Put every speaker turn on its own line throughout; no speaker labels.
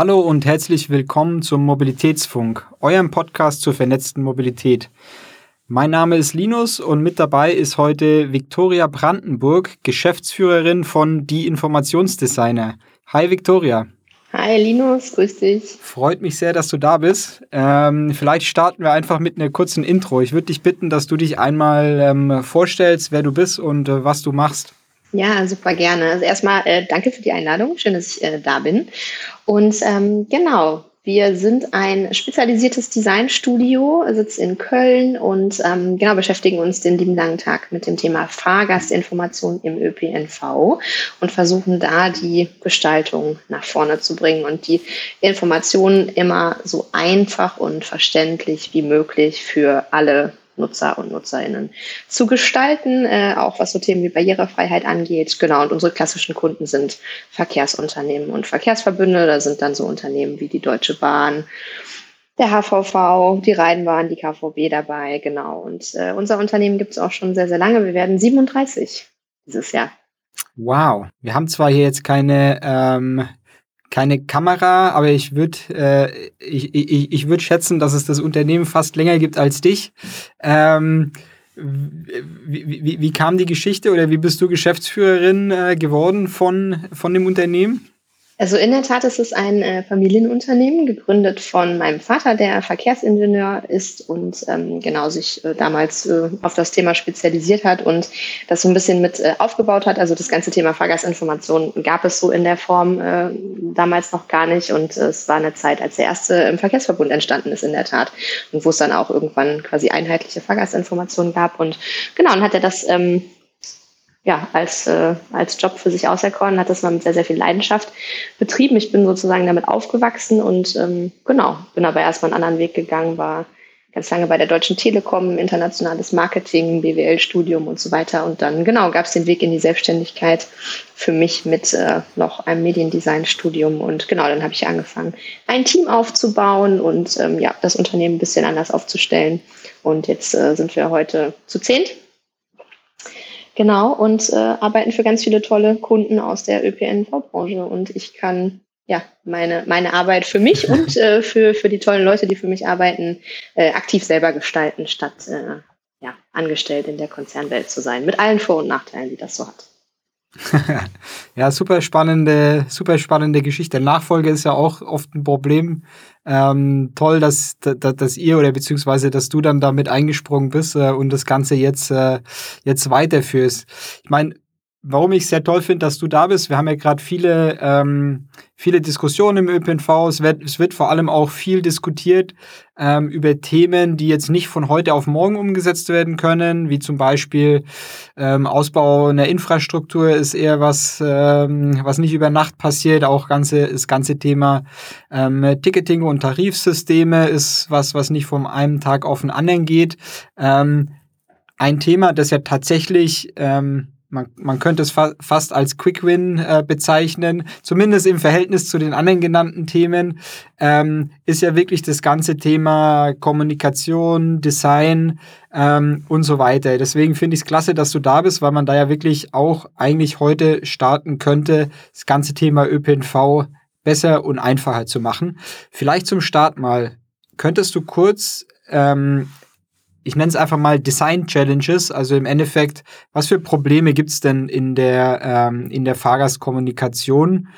Hallo und herzlich willkommen zum Mobilitätsfunk, eurem Podcast zur vernetzten Mobilität. Mein Name ist Linus und mit dabei ist heute Viktoria Brandenburg, Geschäftsführerin von Die Informationsdesigner. Hi Viktoria.
Hi Linus, grüß dich.
Freut mich sehr, dass du da bist. Ähm, vielleicht starten wir einfach mit einer kurzen Intro. Ich würde dich bitten, dass du dich einmal ähm, vorstellst, wer du bist und äh, was du machst.
Ja, super gerne. Also erstmal äh, danke für die Einladung. Schön, dass ich äh, da bin. Und ähm, genau, wir sind ein spezialisiertes Designstudio, sitzen in Köln und ähm, genau beschäftigen uns den lieben langen Tag mit dem Thema Fahrgastinformation im ÖPNV und versuchen da die Gestaltung nach vorne zu bringen und die Informationen immer so einfach und verständlich wie möglich für alle Nutzer und Nutzerinnen zu gestalten, äh, auch was so Themen wie Barrierefreiheit angeht. Genau, und unsere klassischen Kunden sind Verkehrsunternehmen und Verkehrsverbünde. Da sind dann so Unternehmen wie die Deutsche Bahn, der HVV, die Rheinbahn, die KVB dabei, genau. Und äh, unser Unternehmen gibt es auch schon sehr, sehr lange. Wir werden 37 dieses Jahr.
Wow, wir haben zwar hier jetzt keine ähm, keine Kamera, aber ich würde äh, ich, ich, ich würd schätzen, dass es das Unternehmen fast länger gibt als dich. Ähm, wie, wie, wie kam die Geschichte oder wie bist du Geschäftsführerin äh, geworden von, von dem Unternehmen?
Also in der Tat ist es ein äh, Familienunternehmen, gegründet von meinem Vater, der Verkehrsingenieur ist und ähm, genau sich äh, damals äh, auf das Thema spezialisiert hat und das so ein bisschen mit äh, aufgebaut hat. Also das ganze Thema Fahrgastinformation gab es so in der Form äh, damals noch gar nicht und es war eine Zeit, als der erste im Verkehrsverbund entstanden ist in der Tat und wo es dann auch irgendwann quasi einheitliche Fahrgastinformationen gab und genau, und hat er das ähm, ja, als, äh, als Job für sich auserkoren, hat das mal mit sehr, sehr viel Leidenschaft betrieben. Ich bin sozusagen damit aufgewachsen und ähm, genau, bin aber erstmal einen anderen Weg gegangen, war ganz lange bei der Deutschen Telekom, internationales Marketing, BWL-Studium und so weiter. Und dann, genau, gab es den Weg in die Selbstständigkeit für mich mit äh, noch einem Mediendesign-Studium. Und genau, dann habe ich angefangen, ein Team aufzubauen und ähm, ja, das Unternehmen ein bisschen anders aufzustellen. Und jetzt äh, sind wir heute zu zehnt Genau, und äh, arbeiten für ganz viele tolle Kunden aus der ÖPNV-Branche. Und ich kann ja meine, meine Arbeit für mich und äh, für, für die tollen Leute, die für mich arbeiten, äh, aktiv selber gestalten, statt äh, ja, angestellt in der Konzernwelt zu sein. Mit allen Vor- und Nachteilen, die das so hat.
ja, super spannende, super spannende Geschichte. Nachfolge ist ja auch oft ein Problem. Ähm, toll, dass, dass, dass ihr oder beziehungsweise, dass du dann damit eingesprungen bist äh, und das Ganze jetzt, äh, jetzt weiterführst. Ich meine, warum ich sehr toll finde, dass du da bist. Wir haben ja gerade viele, ähm, viele Diskussionen im ÖPNV. Es wird, es wird vor allem auch viel diskutiert ähm, über Themen, die jetzt nicht von heute auf morgen umgesetzt werden können, wie zum Beispiel ähm, Ausbau einer Infrastruktur ist eher was, ähm, was nicht über Nacht passiert. Auch ganze, das ganze Thema ähm, Ticketing und Tarifsysteme ist was, was nicht vom einen Tag auf den anderen geht. Ähm, ein Thema, das ja tatsächlich ähm, man, man könnte es fa fast als Quick Win äh, bezeichnen, zumindest im Verhältnis zu den anderen genannten Themen, ähm, ist ja wirklich das ganze Thema Kommunikation, Design ähm, und so weiter. Deswegen finde ich es klasse, dass du da bist, weil man da ja wirklich auch eigentlich heute starten könnte, das ganze Thema ÖPNV besser und einfacher zu machen. Vielleicht zum Start mal, könntest du kurz ähm, ich nenne es einfach mal Design Challenges. Also im Endeffekt, was für Probleme gibt es denn in der, ähm, in der Fahrgastkommunikation?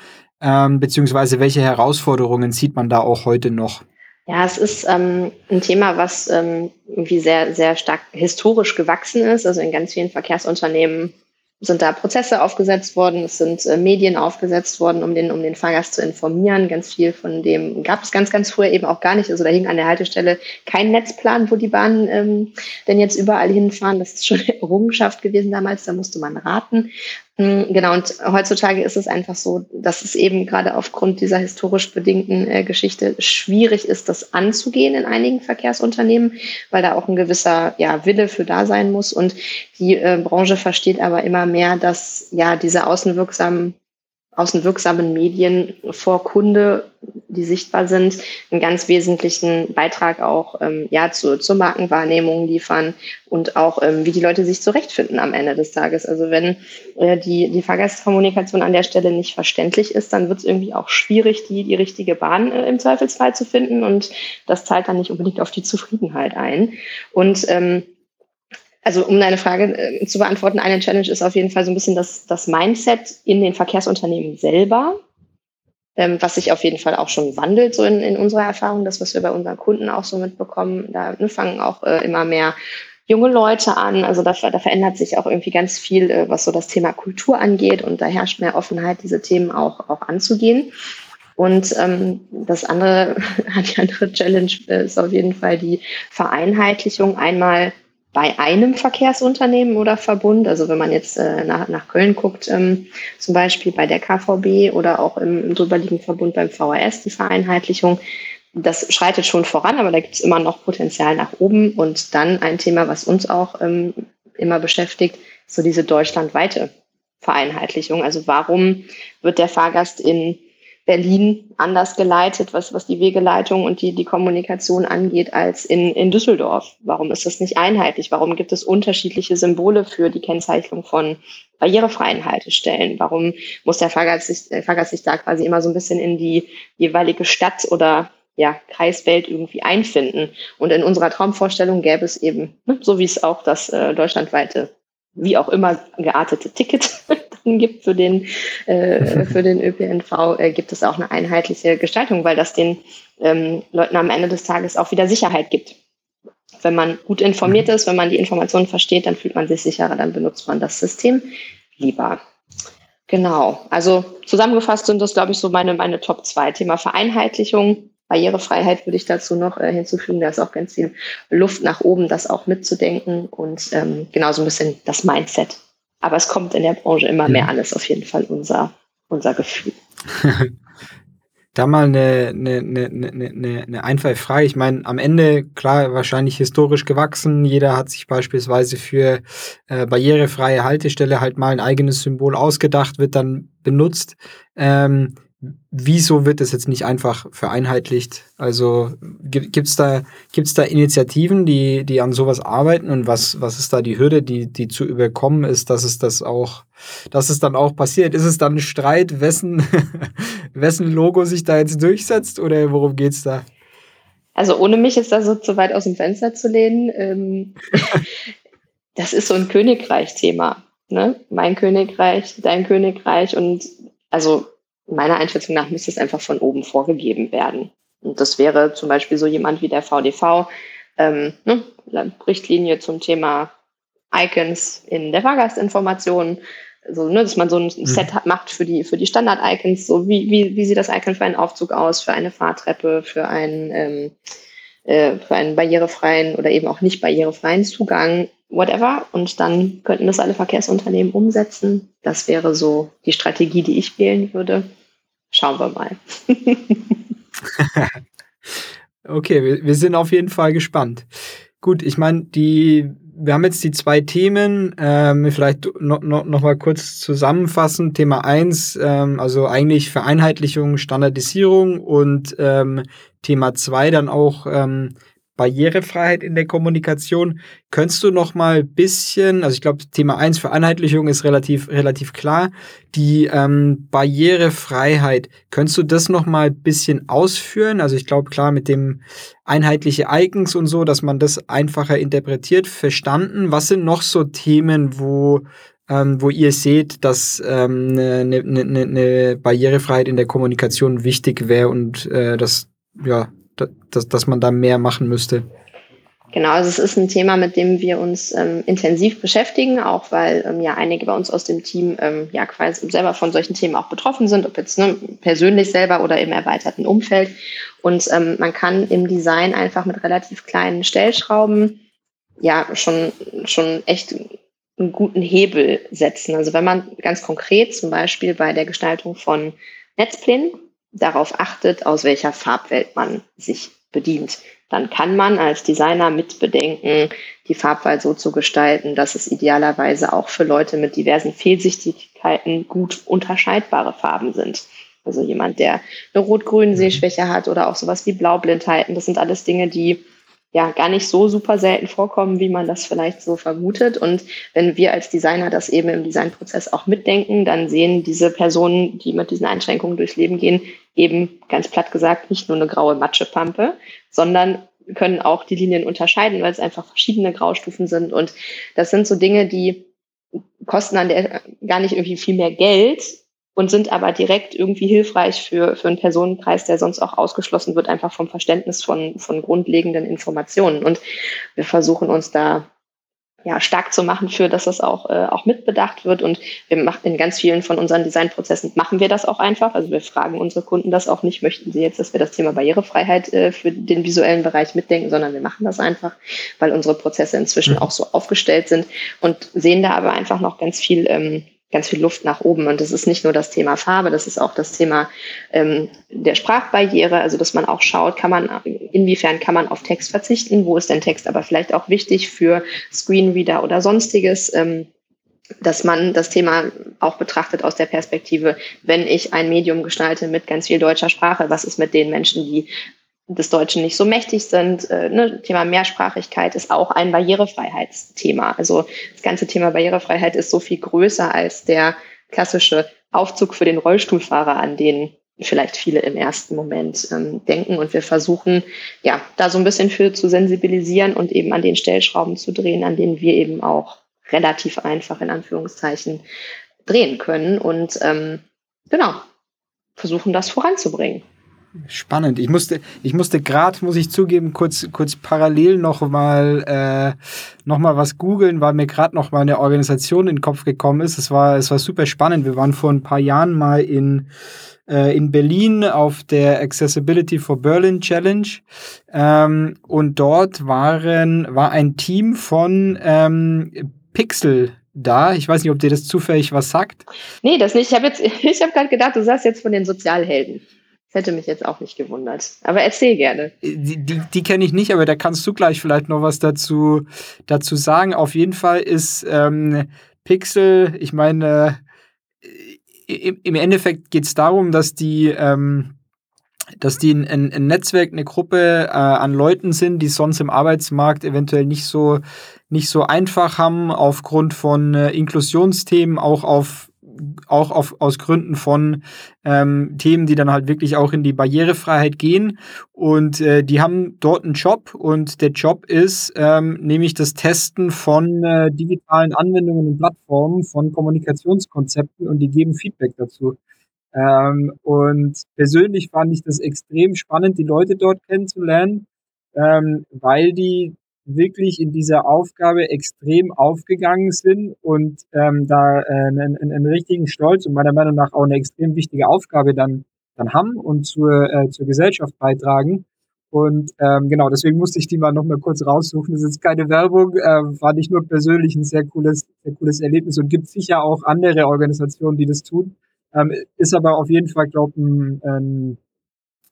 Ähm, beziehungsweise welche Herausforderungen sieht man da auch heute noch?
Ja, es ist ähm, ein Thema, was ähm, irgendwie sehr, sehr stark historisch gewachsen ist. Also in ganz vielen Verkehrsunternehmen sind da Prozesse aufgesetzt worden, es sind äh, Medien aufgesetzt worden, um den, um den Fahrgast zu informieren. Ganz viel von dem gab es ganz, ganz früher eben auch gar nicht. Also da hing an der Haltestelle kein Netzplan, wo die Bahnen ähm, denn jetzt überall hinfahren. Das ist schon eine Errungenschaft gewesen damals, da musste man raten. Hm, genau, und heutzutage ist es einfach so, dass es eben gerade aufgrund dieser historisch bedingten äh, Geschichte schwierig ist, das anzugehen in einigen Verkehrsunternehmen, weil da auch ein gewisser ja, Wille für da sein muss. Und die äh, Branche versteht aber immer mehr, dass ja diese außenwirksamen außenwirksamen Medien vor Kunde die sichtbar sind, einen ganz wesentlichen Beitrag auch ähm, ja, zu, zur Markenwahrnehmung liefern und auch, ähm, wie die Leute sich zurechtfinden am Ende des Tages. Also wenn äh, die, die Fahrgastkommunikation an der Stelle nicht verständlich ist, dann wird es irgendwie auch schwierig, die, die richtige Bahn äh, im Zweifelsfall zu finden und das zahlt dann nicht unbedingt auf die Zufriedenheit ein. Und ähm, also um deine Frage äh, zu beantworten, eine Challenge ist auf jeden Fall so ein bisschen das, das Mindset in den Verkehrsunternehmen selber, ähm, was sich auf jeden Fall auch schon wandelt, so in, in unserer Erfahrung, das, was wir bei unseren Kunden auch so mitbekommen. Da ne, fangen auch äh, immer mehr junge Leute an. Also da, da verändert sich auch irgendwie ganz viel, äh, was so das Thema Kultur angeht und da herrscht mehr Offenheit, diese Themen auch, auch anzugehen. Und ähm, das andere, die andere Challenge ist auf jeden Fall die Vereinheitlichung einmal bei einem Verkehrsunternehmen oder Verbund, also wenn man jetzt äh, nach, nach Köln guckt, ähm, zum Beispiel bei der KVB oder auch im, im drüberliegenden Verbund beim VHS, die Vereinheitlichung, das schreitet schon voran, aber da gibt es immer noch Potenzial nach oben. Und dann ein Thema, was uns auch ähm, immer beschäftigt, so diese deutschlandweite Vereinheitlichung. Also warum wird der Fahrgast in Berlin anders geleitet, was, was die Wegeleitung und die, die Kommunikation angeht, als in, in Düsseldorf? Warum ist das nicht einheitlich? Warum gibt es unterschiedliche Symbole für die Kennzeichnung von barrierefreien Haltestellen? Warum muss der Fahrgast sich, der Fahrgast sich da quasi immer so ein bisschen in die jeweilige Stadt oder ja, Kreiswelt irgendwie einfinden? Und in unserer Traumvorstellung gäbe es eben, ne, so wie es auch das äh, deutschlandweite wie auch immer geartete Ticket gibt für den, äh, für den ÖPNV, äh, gibt es auch eine einheitliche Gestaltung, weil das den ähm, Leuten am Ende des Tages auch wieder Sicherheit gibt. Wenn man gut informiert mhm. ist, wenn man die Informationen versteht, dann fühlt man sich sicherer, dann benutzt man das System lieber. Genau, also zusammengefasst sind das, glaube ich, so meine, meine Top 2. Thema Vereinheitlichung, Barrierefreiheit würde ich dazu noch äh, hinzufügen. Da ist auch ganz viel Luft nach oben, das auch mitzudenken und ähm, genauso ein bisschen das Mindset. Aber es kommt in der Branche immer mehr an, ist auf jeden Fall unser, unser Gefühl.
da mal eine, eine, eine, eine, eine einfache Frage. Ich meine, am Ende, klar, wahrscheinlich historisch gewachsen. Jeder hat sich beispielsweise für äh, barrierefreie Haltestelle halt mal ein eigenes Symbol ausgedacht, wird dann benutzt. Ähm, wieso wird das jetzt nicht einfach vereinheitlicht? Also gibt es da, gibt's da Initiativen, die, die an sowas arbeiten und was, was ist da die Hürde, die, die zu überkommen ist, dass es das auch, dass es dann auch passiert? Ist es dann ein Streit, wessen, wessen Logo sich da jetzt durchsetzt oder worum geht es da?
Also ohne mich ist da so zu weit aus dem Fenster zu lehnen. Ähm, das ist so ein Königreich-Thema. Ne? Mein Königreich, dein Königreich und also meiner Einschätzung nach müsste es einfach von oben vorgegeben werden. Und das wäre zum Beispiel so jemand wie der VDV, ähm, ne, Richtlinie zum Thema Icons in der Fahrgastinformation, so, ne, dass man so ein mhm. Set hat, macht für die, für die Standard-Icons, so wie, wie, wie sieht das Icon für einen Aufzug aus, für eine Fahrtreppe, für einen, ähm, äh, für einen barrierefreien oder eben auch nicht barrierefreien Zugang whatever. Und dann könnten das alle Verkehrsunternehmen umsetzen. Das wäre so die Strategie, die ich wählen würde. Schauen wir mal.
okay, wir, wir sind auf jeden Fall gespannt. Gut, ich meine, die wir haben jetzt die zwei Themen, ähm, vielleicht noch, noch, noch mal kurz zusammenfassen. Thema eins, ähm, also eigentlich Vereinheitlichung, Standardisierung und ähm, Thema zwei dann auch ähm, Barrierefreiheit in der Kommunikation. Könntest du noch mal ein bisschen, also ich glaube, Thema 1 Vereinheitlichung ist relativ, relativ klar. Die ähm, Barrierefreiheit, könntest du das noch mal ein bisschen ausführen? Also ich glaube, klar, mit dem einheitliche Icons und so, dass man das einfacher interpretiert, verstanden. Was sind noch so Themen, wo ähm, wo ihr seht, dass ähm, eine, eine, eine ne Barrierefreiheit in der Kommunikation wichtig wäre und äh, das ja dass, dass man da mehr machen müsste?
Genau, also es ist ein Thema, mit dem wir uns ähm, intensiv beschäftigen, auch weil ähm, ja einige bei uns aus dem Team ähm, ja quasi selber von solchen Themen auch betroffen sind, ob jetzt ne, persönlich selber oder im erweiterten Umfeld. Und ähm, man kann im Design einfach mit relativ kleinen Stellschrauben ja schon, schon echt einen guten Hebel setzen. Also wenn man ganz konkret zum Beispiel bei der Gestaltung von Netzplänen darauf achtet, aus welcher Farbwelt man sich bedient. Dann kann man als Designer mitbedenken, die Farbwahl so zu gestalten, dass es idealerweise auch für Leute mit diversen Fehlsichtigkeiten gut unterscheidbare Farben sind. Also jemand, der eine rot-grüne Sehschwäche hat oder auch sowas wie Blaublindheiten. Das sind alles Dinge, die ja gar nicht so super selten vorkommen, wie man das vielleicht so vermutet. Und wenn wir als Designer das eben im Designprozess auch mitdenken, dann sehen diese Personen, die mit diesen Einschränkungen durchs Leben gehen, eben ganz platt gesagt nicht nur eine graue Matschepampe, sondern können auch die Linien unterscheiden, weil es einfach verschiedene Graustufen sind. Und das sind so Dinge, die kosten an der gar nicht irgendwie viel mehr Geld, und sind aber direkt irgendwie hilfreich für, für einen Personenkreis, der sonst auch ausgeschlossen wird, einfach vom Verständnis von, von grundlegenden Informationen. Und wir versuchen uns da ja, stark zu machen für, dass das auch, äh, auch mitbedacht wird. Und wir machen in ganz vielen von unseren Designprozessen machen wir das auch einfach. Also wir fragen unsere Kunden das auch nicht, möchten sie jetzt, dass wir das Thema Barrierefreiheit äh, für den visuellen Bereich mitdenken, sondern wir machen das einfach, weil unsere Prozesse inzwischen mhm. auch so aufgestellt sind und sehen da aber einfach noch ganz viel ähm, ganz viel Luft nach oben. Und das ist nicht nur das Thema Farbe, das ist auch das Thema ähm, der Sprachbarriere, also dass man auch schaut, kann man, inwiefern kann man auf Text verzichten, wo ist denn Text aber vielleicht auch wichtig für Screenreader oder sonstiges. Ähm, dass man das Thema auch betrachtet aus der Perspektive, wenn ich ein Medium gestalte mit ganz viel deutscher Sprache, was ist mit den Menschen, die des Deutschen nicht so mächtig sind. Äh, ne? Thema Mehrsprachigkeit ist auch ein Barrierefreiheitsthema. Also das ganze Thema Barrierefreiheit ist so viel größer als der klassische Aufzug für den Rollstuhlfahrer, an den vielleicht viele im ersten Moment ähm, denken. Und wir versuchen, ja, da so ein bisschen für zu sensibilisieren und eben an den Stellschrauben zu drehen, an denen wir eben auch relativ einfach in Anführungszeichen drehen können. Und ähm, genau, versuchen das voranzubringen.
Spannend. Ich musste, ich musste gerade, muss ich zugeben, kurz, kurz parallel noch mal, äh, noch was googeln, weil mir gerade noch mal eine Organisation in den Kopf gekommen ist. Es war, es war super spannend. Wir waren vor ein paar Jahren mal in, äh, in Berlin auf der Accessibility for Berlin Challenge. Ähm, und dort waren, war ein Team von ähm, Pixel da. Ich weiß nicht, ob dir das zufällig was sagt.
Nee, das nicht. Ich habe jetzt, ich habe gerade gedacht, du sagst jetzt von den Sozialhelden. Das hätte mich jetzt auch nicht gewundert. Aber erzähl gerne.
Die, die, die kenne ich nicht, aber da kannst du gleich vielleicht noch was dazu, dazu sagen. Auf jeden Fall ist ähm, Pixel, ich meine, äh, im, Endeffekt geht es darum, dass die, ähm, dass die ein, ein, Netzwerk, eine Gruppe äh, an Leuten sind, die sonst im Arbeitsmarkt eventuell nicht so, nicht so einfach haben, aufgrund von äh, Inklusionsthemen, auch auf auch auf, aus Gründen von ähm, Themen, die dann halt wirklich auch in die Barrierefreiheit gehen. Und äh, die haben dort einen Job und der Job ist ähm, nämlich das Testen von äh, digitalen Anwendungen und Plattformen, von Kommunikationskonzepten und die geben Feedback dazu. Ähm, und persönlich fand ich das extrem spannend, die Leute dort kennenzulernen, ähm, weil die wirklich in dieser Aufgabe extrem aufgegangen sind und ähm, da äh, einen, einen richtigen Stolz und meiner Meinung nach auch eine extrem wichtige Aufgabe dann, dann haben und zur, äh, zur Gesellschaft beitragen. Und ähm, genau, deswegen musste ich die mal noch mal kurz raussuchen. Das ist jetzt keine Werbung, äh, fand ich nur persönlich ein sehr cooles, sehr cooles Erlebnis und gibt sicher auch andere Organisationen, die das tun. Ähm, ist aber auf jeden Fall, glaube ich, ein, ein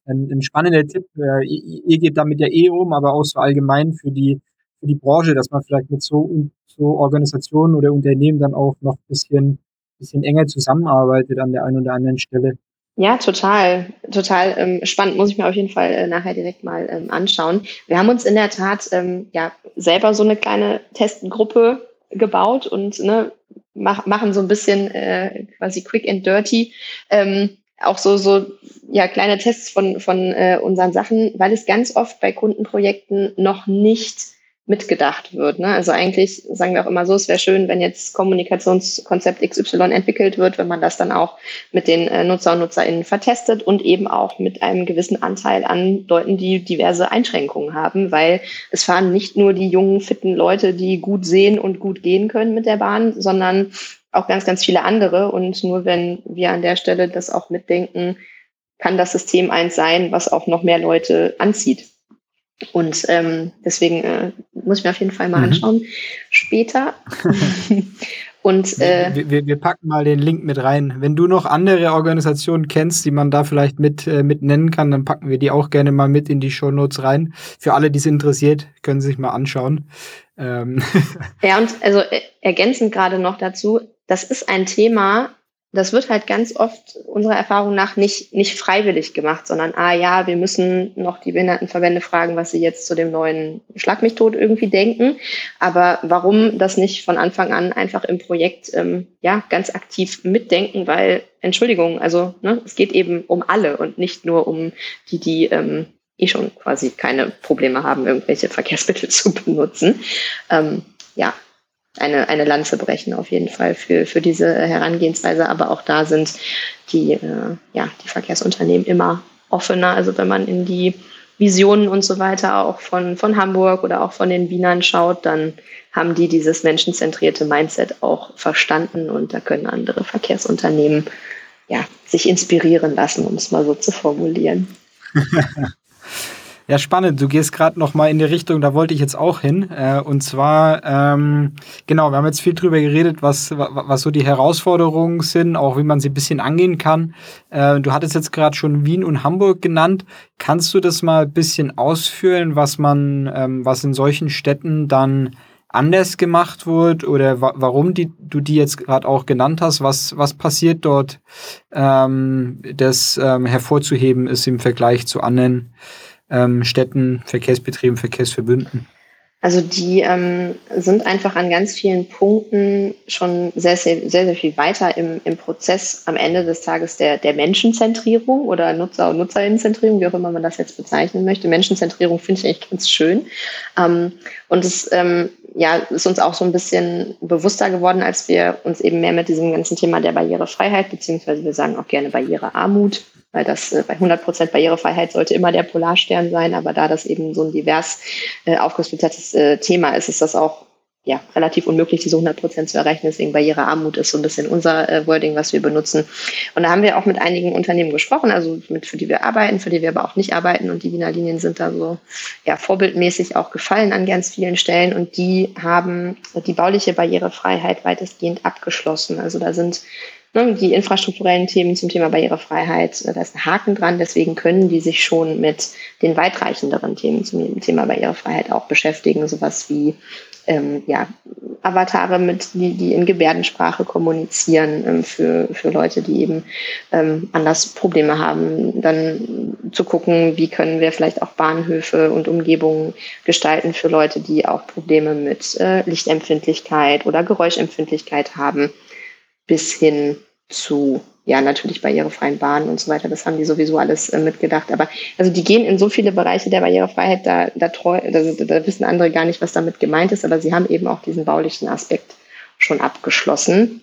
ein, ein spannender Tipp. Äh, ihr geht damit ja eh um, aber auch so allgemein für die, für die Branche, dass man vielleicht mit so, so Organisationen oder Unternehmen dann auch noch ein bisschen, bisschen enger zusammenarbeitet an der einen oder anderen Stelle.
Ja, total, total ähm, spannend. Muss ich mir auf jeden Fall äh, nachher direkt mal ähm, anschauen. Wir haben uns in der Tat ähm, ja selber so eine kleine Testgruppe gebaut und ne, mach, machen so ein bisschen äh, quasi quick and dirty. Ähm, auch so, so ja, kleine Tests von, von äh, unseren Sachen, weil es ganz oft bei Kundenprojekten noch nicht mitgedacht wird. Ne? Also eigentlich sagen wir auch immer so, es wäre schön, wenn jetzt Kommunikationskonzept XY entwickelt wird, wenn man das dann auch mit den äh, Nutzer und NutzerInnen vertestet und eben auch mit einem gewissen Anteil an Leuten, die diverse Einschränkungen haben, weil es fahren nicht nur die jungen, fitten Leute, die gut sehen und gut gehen können mit der Bahn, sondern auch ganz, ganz viele andere. Und nur wenn wir an der Stelle das auch mitdenken, kann das System eins sein, was auch noch mehr Leute anzieht. Und ähm, deswegen äh, muss ich mir auf jeden Fall mal mhm. anschauen. Später.
Und äh, wir, wir, wir, packen mal den Link mit rein. Wenn du noch andere Organisationen kennst, die man da vielleicht mit, äh, mit nennen kann, dann packen wir die auch gerne mal mit in die Show Notes rein. Für alle, die es interessiert, können sie sich mal anschauen.
Ähm. Ja, und also äh, ergänzend gerade noch dazu, das ist ein Thema, das wird halt ganz oft unserer Erfahrung nach nicht, nicht freiwillig gemacht, sondern, ah ja, wir müssen noch die Behindertenverbände fragen, was sie jetzt zu dem neuen Schlag irgendwie denken. Aber warum das nicht von Anfang an einfach im Projekt ähm, ja ganz aktiv mitdenken, weil, Entschuldigung, also ne, es geht eben um alle und nicht nur um die, die ähm, eh schon quasi keine Probleme haben, irgendwelche Verkehrsmittel zu benutzen. Ähm, ja, eine, eine Lanze brechen auf jeden Fall für, für diese Herangehensweise. Aber auch da sind die, äh, ja, die Verkehrsunternehmen immer offener. Also wenn man in die Visionen und so weiter auch von, von Hamburg oder auch von den Wienern schaut, dann haben die dieses menschenzentrierte Mindset auch verstanden und da können andere Verkehrsunternehmen ja, sich inspirieren lassen, um es mal so zu formulieren.
Ja, spannend. Du gehst gerade noch mal in die Richtung, da wollte ich jetzt auch hin. Äh, und zwar, ähm, genau, wir haben jetzt viel drüber geredet, was, was so die Herausforderungen sind, auch wie man sie ein bisschen angehen kann. Äh, du hattest jetzt gerade schon Wien und Hamburg genannt. Kannst du das mal ein bisschen ausführen, was man, ähm, was in solchen Städten dann anders gemacht wird oder wa warum die, du die jetzt gerade auch genannt hast, was, was passiert dort, ähm, das ähm, hervorzuheben ist im Vergleich zu anderen ähm, Städten, Verkehrsbetrieben, Verkehrsverbünden?
Also die ähm, sind einfach an ganz vielen Punkten schon sehr, sehr, sehr, sehr viel weiter im, im Prozess am Ende des Tages der, der Menschenzentrierung oder Nutzer- und Nutzerinnenzentrierung, wie auch immer man das jetzt bezeichnen möchte. Menschenzentrierung finde ich eigentlich ganz schön. Ähm, und es ähm, ja, ist uns auch so ein bisschen bewusster geworden, als wir uns eben mehr mit diesem ganzen Thema der Barrierefreiheit, beziehungsweise wir sagen auch gerne Barrierearmut weil das äh, bei 100 Prozent Barrierefreiheit sollte immer der Polarstern sein, aber da das eben so ein divers äh, aufgesplittertes äh, Thema ist, ist das auch ja, relativ unmöglich, diese 100 Prozent zu erreichen. Deswegen Barrierearmut ist so ein bisschen unser äh, Wording, was wir benutzen. Und da haben wir auch mit einigen Unternehmen gesprochen, also mit, für die wir arbeiten, für die wir aber auch nicht arbeiten. Und die Wiener Linien sind da so ja, vorbildmäßig auch gefallen an ganz vielen Stellen. Und die haben die bauliche Barrierefreiheit weitestgehend abgeschlossen. Also da sind die infrastrukturellen Themen zum Thema Barrierefreiheit, äh, da ist ein Haken dran. Deswegen können die sich schon mit den weitreichenderen Themen zum Thema Barrierefreiheit auch beschäftigen. Sowas wie ähm, ja, Avatare, mit, die, die in Gebärdensprache kommunizieren ähm, für, für Leute, die eben ähm, anders Probleme haben. Dann zu gucken, wie können wir vielleicht auch Bahnhöfe und Umgebungen gestalten für Leute, die auch Probleme mit äh, Lichtempfindlichkeit oder Geräuschempfindlichkeit haben bis hin zu, ja, natürlich barrierefreien Bahnen und so weiter. Das haben die sowieso alles äh, mitgedacht. Aber also die gehen in so viele Bereiche der Barrierefreiheit, da, da, treu, da, da wissen andere gar nicht, was damit gemeint ist, aber sie haben eben auch diesen baulichen Aspekt schon abgeschlossen.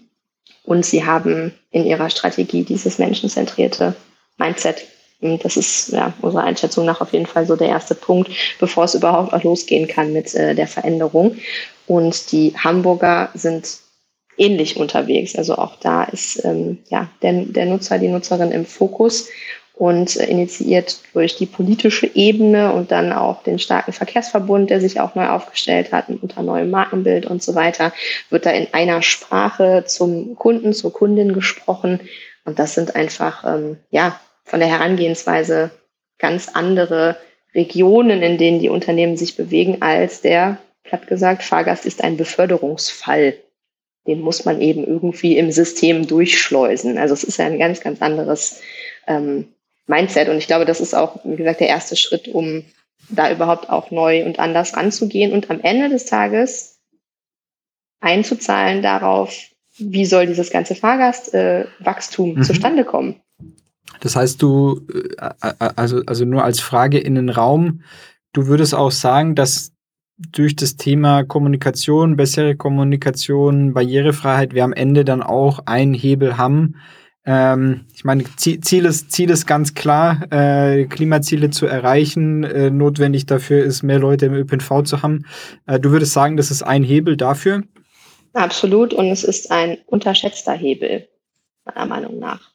Und sie haben in ihrer Strategie dieses menschenzentrierte Mindset. Und das ist ja, unserer Einschätzung nach auf jeden Fall so der erste Punkt, bevor es überhaupt auch losgehen kann mit äh, der Veränderung. Und die Hamburger sind ähnlich unterwegs. Also auch da ist ähm, ja, der, der Nutzer, die Nutzerin im Fokus und äh, initiiert durch die politische Ebene und dann auch den starken Verkehrsverbund, der sich auch neu aufgestellt hat unter neuem Markenbild und so weiter, wird da in einer Sprache zum Kunden, zur Kundin gesprochen. Und das sind einfach, ähm, ja, von der Herangehensweise ganz andere Regionen, in denen die Unternehmen sich bewegen, als der, platt gesagt, Fahrgast ist ein Beförderungsfall den muss man eben irgendwie im System durchschleusen. Also es ist ja ein ganz, ganz anderes ähm, Mindset. Und ich glaube, das ist auch, wie gesagt, der erste Schritt, um da überhaupt auch neu und anders ranzugehen und am Ende des Tages einzuzahlen darauf, wie soll dieses ganze Fahrgastwachstum äh, mhm. zustande kommen.
Das heißt, du, äh, also, also nur als Frage in den Raum, du würdest auch sagen, dass durch das Thema Kommunikation, bessere Kommunikation, Barrierefreiheit, wir am Ende dann auch einen Hebel haben. Ähm, ich meine, Ziel ist, Ziel ist ganz klar, äh, Klimaziele zu erreichen. Äh, notwendig dafür ist, mehr Leute im ÖPNV zu haben. Äh, du würdest sagen, das ist ein Hebel dafür?
Absolut. Und es ist ein unterschätzter Hebel, meiner Meinung nach.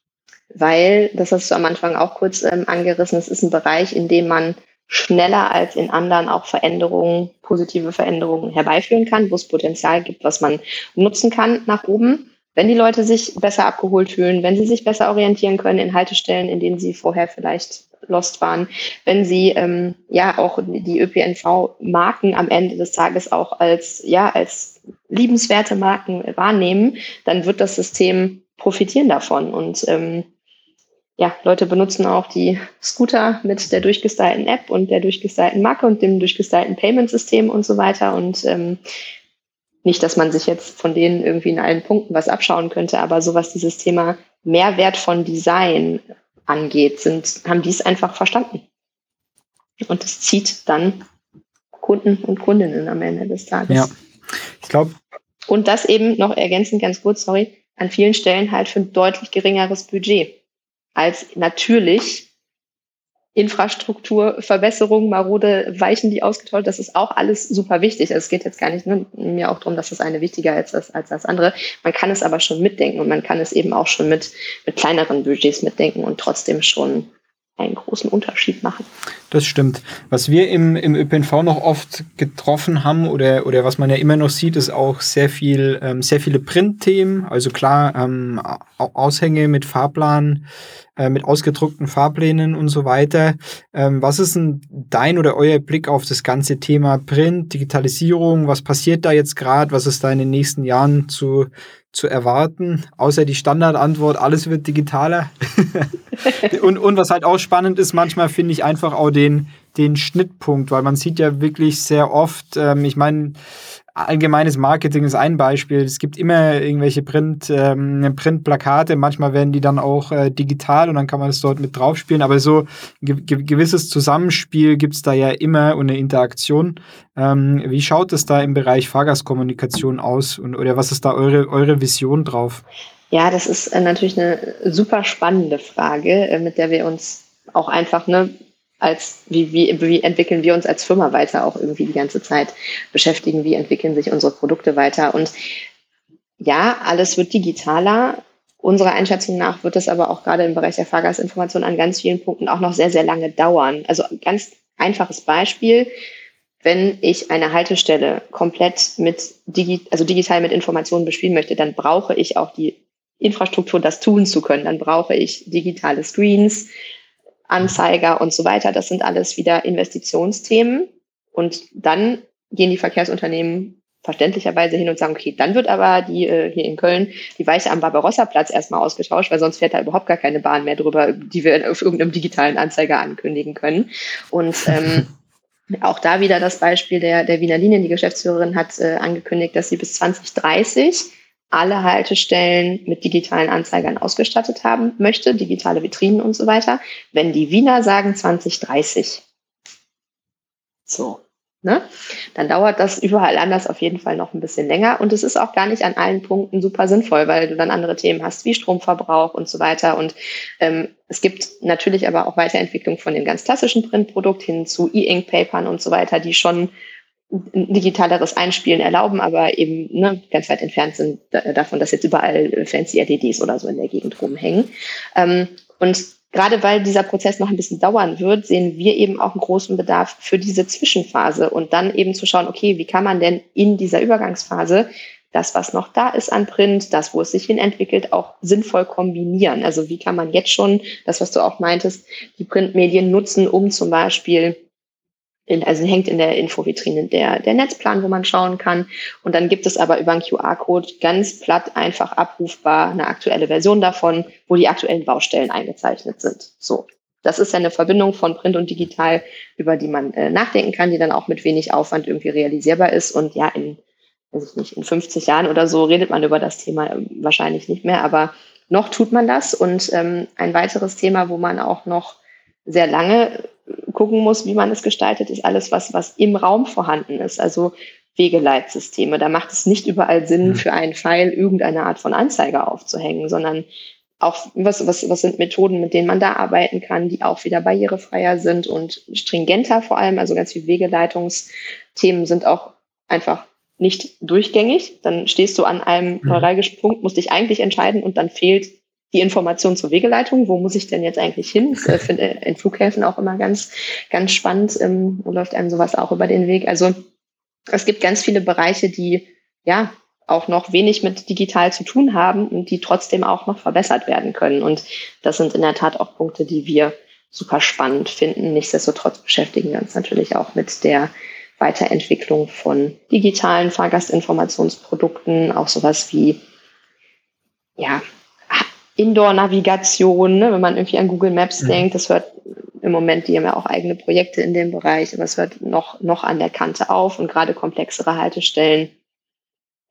Weil, das hast du am Anfang auch kurz ähm, angerissen, es ist ein Bereich, in dem man schneller als in anderen auch Veränderungen, positive Veränderungen herbeiführen kann, wo es Potenzial gibt, was man nutzen kann nach oben. Wenn die Leute sich besser abgeholt fühlen, wenn sie sich besser orientieren können in Haltestellen, in denen sie vorher vielleicht lost waren, wenn sie ähm, ja auch die ÖPNV-Marken am Ende des Tages auch als ja als liebenswerte Marken wahrnehmen, dann wird das System profitieren davon. Und ähm, ja, Leute benutzen auch die Scooter mit der durchgestylten App und der durchgestylten Marke und dem durchgestylten Payment-System und so weiter. Und ähm, nicht, dass man sich jetzt von denen irgendwie in allen Punkten was abschauen könnte, aber so was dieses Thema Mehrwert von Design angeht, sind, haben die es einfach verstanden. Und es zieht dann Kunden und Kundinnen am Ende des Tages.
Ja, ich glaube.
Und das eben noch ergänzend ganz kurz, sorry, an vielen Stellen halt für ein deutlich geringeres Budget als natürlich Infrastrukturverbesserung, marode Weichen, die ausgetauscht, das ist auch alles super wichtig. Also es geht jetzt gar nicht nur mir auch darum, dass das eine wichtiger ist als, als das andere. Man kann es aber schon mitdenken und man kann es eben auch schon mit, mit kleineren Budgets mitdenken und trotzdem schon einen großen Unterschied machen.
Das stimmt. Was wir im, im ÖPNV noch oft getroffen haben oder, oder was man ja immer noch sieht, ist auch sehr viel, ähm, sehr viele Printthemen. Also klar, ähm, Aushänge mit Fahrplan, äh, mit ausgedruckten Fahrplänen und so weiter. Ähm, was ist denn dein oder euer Blick auf das ganze Thema Print, Digitalisierung? Was passiert da jetzt gerade? Was ist da in den nächsten Jahren zu, zu erwarten, außer die Standardantwort, alles wird digitaler. und, und was halt auch spannend ist, manchmal finde ich einfach auch den, den Schnittpunkt, weil man sieht ja wirklich sehr oft, ähm, ich meine, allgemeines Marketing ist ein Beispiel. Es gibt immer irgendwelche Print, ähm, Printplakate, manchmal werden die dann auch äh, digital und dann kann man es dort mit draufspielen. Aber so ge gewisses Zusammenspiel gibt es da ja immer und eine Interaktion. Ähm, wie schaut es da im Bereich Fahrgastkommunikation aus und, oder was ist da eure, eure Vision drauf?
Ja, das ist äh, natürlich eine super spannende Frage, äh, mit der wir uns auch einfach ne, als wie, wie, wie entwickeln wir uns als Firma weiter auch irgendwie die ganze Zeit beschäftigen, wie entwickeln sich unsere Produkte weiter. Und ja, alles wird digitaler. Unserer Einschätzung nach wird es aber auch gerade im Bereich der Fahrgastinformation an ganz vielen Punkten auch noch sehr, sehr lange dauern. Also ganz einfaches Beispiel. Wenn ich eine Haltestelle komplett mit digi also digital mit Informationen bespielen möchte, dann brauche ich auch die Infrastruktur, das tun zu können. Dann brauche ich digitale Screens, Anzeiger und so weiter. Das sind alles wieder Investitionsthemen. Und dann gehen die Verkehrsunternehmen verständlicherweise hin und sagen, okay, dann wird aber die äh, hier in Köln die Weiche am Barbarossa-Platz erstmal ausgetauscht, weil sonst fährt da überhaupt gar keine Bahn mehr drüber, die wir auf irgendeinem digitalen Anzeiger ankündigen können. Und ähm, auch da wieder das Beispiel der, der Wiener Linien. Die Geschäftsführerin hat äh, angekündigt, dass sie bis 2030 alle Haltestellen mit digitalen Anzeigern ausgestattet haben möchte, digitale Vitrinen und so weiter. Wenn die Wiener sagen 2030, so, ne, dann dauert das überall anders auf jeden Fall noch ein bisschen länger. Und es ist auch gar nicht an allen Punkten super sinnvoll, weil du dann andere Themen hast wie Stromverbrauch und so weiter. Und ähm, es gibt natürlich aber auch Weiterentwicklung von dem ganz klassischen Printprodukt hin zu E-Ink-Papern und so weiter, die schon ein digitaleres Einspielen erlauben, aber eben ne, ganz weit entfernt sind davon, dass jetzt überall fancy LEDs oder so in der Gegend rumhängen. Ähm, und gerade weil dieser Prozess noch ein bisschen dauern wird, sehen wir eben auch einen großen Bedarf für diese Zwischenphase und dann eben zu schauen, okay, wie kann man denn in dieser Übergangsphase das, was noch da ist an Print, das, wo es sich hin entwickelt, auch sinnvoll kombinieren. Also wie kann man jetzt schon, das, was du auch meintest, die Printmedien nutzen, um zum Beispiel in, also hängt in der Infovitrine der, der Netzplan, wo man schauen kann. Und dann gibt es aber über einen QR-Code ganz platt einfach abrufbar eine aktuelle Version davon, wo die aktuellen Baustellen eingezeichnet sind. So. Das ist ja eine Verbindung von Print und Digital, über die man äh, nachdenken kann, die dann auch mit wenig Aufwand irgendwie realisierbar ist. Und ja, in, weiß ich nicht, in 50 Jahren oder so redet man über das Thema äh, wahrscheinlich nicht mehr, aber noch tut man das. Und ähm, ein weiteres Thema, wo man auch noch sehr lange gucken muss, wie man es gestaltet, ist alles, was, was im Raum vorhanden ist. Also Wegeleitsysteme. Da macht es nicht überall Sinn, mhm. für einen Pfeil irgendeine Art von Anzeiger aufzuhängen, sondern auch was, was, was sind Methoden, mit denen man da arbeiten kann, die auch wieder barrierefreier sind und stringenter vor allem. Also ganz viele Wegeleitungsthemen sind auch einfach nicht durchgängig. Dann stehst du an einem mhm. neuralgischen Punkt, musst dich eigentlich entscheiden und dann fehlt die Information zur Wegeleitung. Wo muss ich denn jetzt eigentlich hin? Das äh, finde in Flughäfen auch immer ganz, ganz spannend. Ähm, wo läuft einem sowas auch über den Weg? Also es gibt ganz viele Bereiche, die ja auch noch wenig mit digital zu tun haben und die trotzdem auch noch verbessert werden können. Und das sind in der Tat auch Punkte, die wir super spannend finden. Nichtsdestotrotz beschäftigen wir uns natürlich auch mit der Weiterentwicklung von digitalen Fahrgastinformationsprodukten, auch sowas wie ja, Indoor-Navigation, ne? wenn man irgendwie an Google Maps mhm. denkt, das hört im Moment, die haben ja auch eigene Projekte in dem Bereich, aber es hört noch, noch an der Kante auf und gerade komplexere Haltestellen,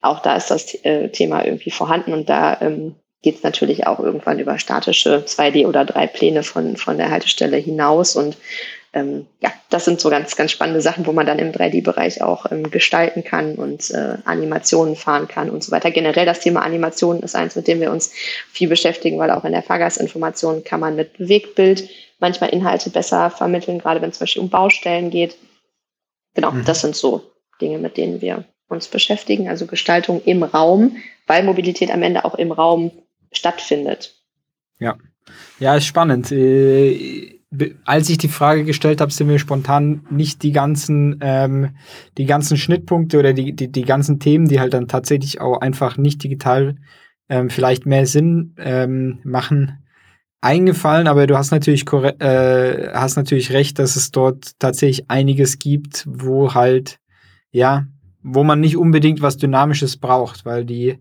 auch da ist das äh, Thema irgendwie vorhanden und da ähm, geht es natürlich auch irgendwann über statische 2D- oder 3-Pläne von, von der Haltestelle hinaus und ähm, ja, das sind so ganz, ganz spannende Sachen, wo man dann im 3D-Bereich auch ähm, gestalten kann und äh, Animationen fahren kann und so weiter. Generell das Thema Animationen ist eins, mit dem wir uns viel beschäftigen, weil auch in der Fahrgastinformation kann man mit Bewegtbild manchmal Inhalte besser vermitteln, gerade wenn es zum Beispiel um Baustellen geht. Genau, mhm. das sind so Dinge, mit denen wir uns beschäftigen, also Gestaltung im Raum, weil Mobilität am Ende auch im Raum stattfindet.
Ja, ja, ist spannend. Äh, als ich die Frage gestellt habe, sind mir spontan nicht die ganzen, ähm, die ganzen Schnittpunkte oder die, die, die ganzen Themen, die halt dann tatsächlich auch einfach nicht digital ähm, vielleicht mehr Sinn ähm, machen, eingefallen. Aber du hast natürlich, äh, hast natürlich recht, dass es dort tatsächlich einiges gibt, wo halt, ja, wo man nicht unbedingt was Dynamisches braucht, weil die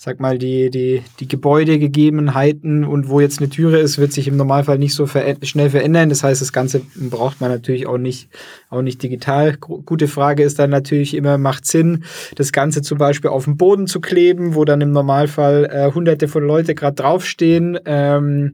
sag mal, die, die, die Gebäudegegebenheiten und wo jetzt eine Türe ist, wird sich im Normalfall nicht so ver schnell verändern. Das heißt, das Ganze braucht man natürlich auch nicht, auch nicht digital. Gute Frage ist dann natürlich immer, macht Sinn, das Ganze zum Beispiel auf den Boden zu kleben, wo dann im Normalfall äh, hunderte von Leute gerade draufstehen. Ähm,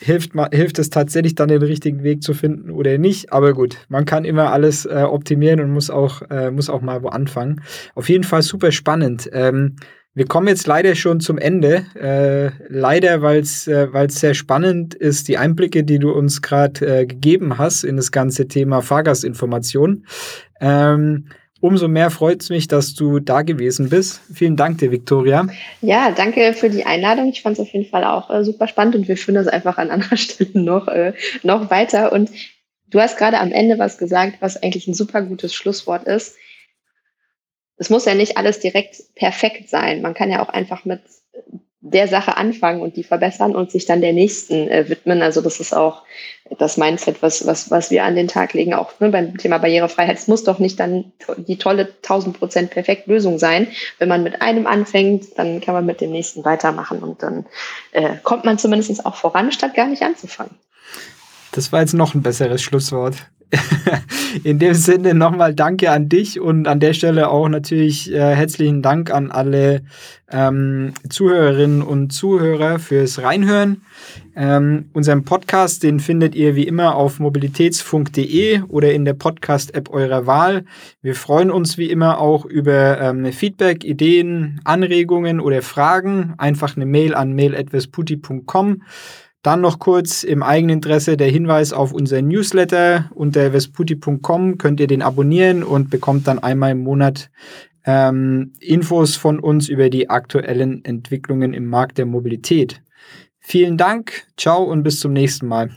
hilft, hilft es tatsächlich dann den richtigen Weg zu finden oder nicht. Aber gut, man kann immer alles äh, optimieren und muss auch, äh, muss auch mal wo anfangen. Auf jeden Fall super spannend. Ähm, wir kommen jetzt leider schon zum Ende. Äh, leider, weil es äh, sehr spannend ist, die Einblicke, die du uns gerade äh, gegeben hast in das ganze Thema Fahrgastinformation. Ähm, umso mehr freut es mich, dass du da gewesen bist. Vielen Dank dir, Viktoria.
Ja, danke für die Einladung. Ich fand es auf jeden Fall auch äh, super spannend und wir führen das einfach an anderer Stelle noch, äh, noch weiter. Und du hast gerade am Ende was gesagt, was eigentlich ein super gutes Schlusswort ist es muss ja nicht alles direkt perfekt sein. Man kann ja auch einfach mit der Sache anfangen und die verbessern und sich dann der nächsten äh, widmen. Also das ist auch das Mindset, was, was, was wir an den Tag legen, auch ne, beim Thema Barrierefreiheit. Es muss doch nicht dann die tolle 1000 Prozent perfekt Lösung sein. Wenn man mit einem anfängt, dann kann man mit dem nächsten weitermachen und dann äh, kommt man zumindest auch voran, statt gar nicht anzufangen.
Das war jetzt noch ein besseres Schlusswort. In dem Sinne nochmal Danke an dich und an der Stelle auch natürlich äh, herzlichen Dank an alle ähm, Zuhörerinnen und Zuhörer fürs Reinhören. Ähm, unseren Podcast, den findet ihr wie immer auf mobilitätsfunk.de oder in der Podcast-App eurer Wahl. Wir freuen uns wie immer auch über ähm, Feedback, Ideen, Anregungen oder Fragen. Einfach eine Mail an mail.vesputi.com. Dann noch kurz im Eigeninteresse der Hinweis auf unseren Newsletter. Unter vesputi.com könnt ihr den abonnieren und bekommt dann einmal im Monat ähm, Infos von uns über die aktuellen Entwicklungen im Markt der Mobilität. Vielen Dank, ciao und bis zum nächsten Mal.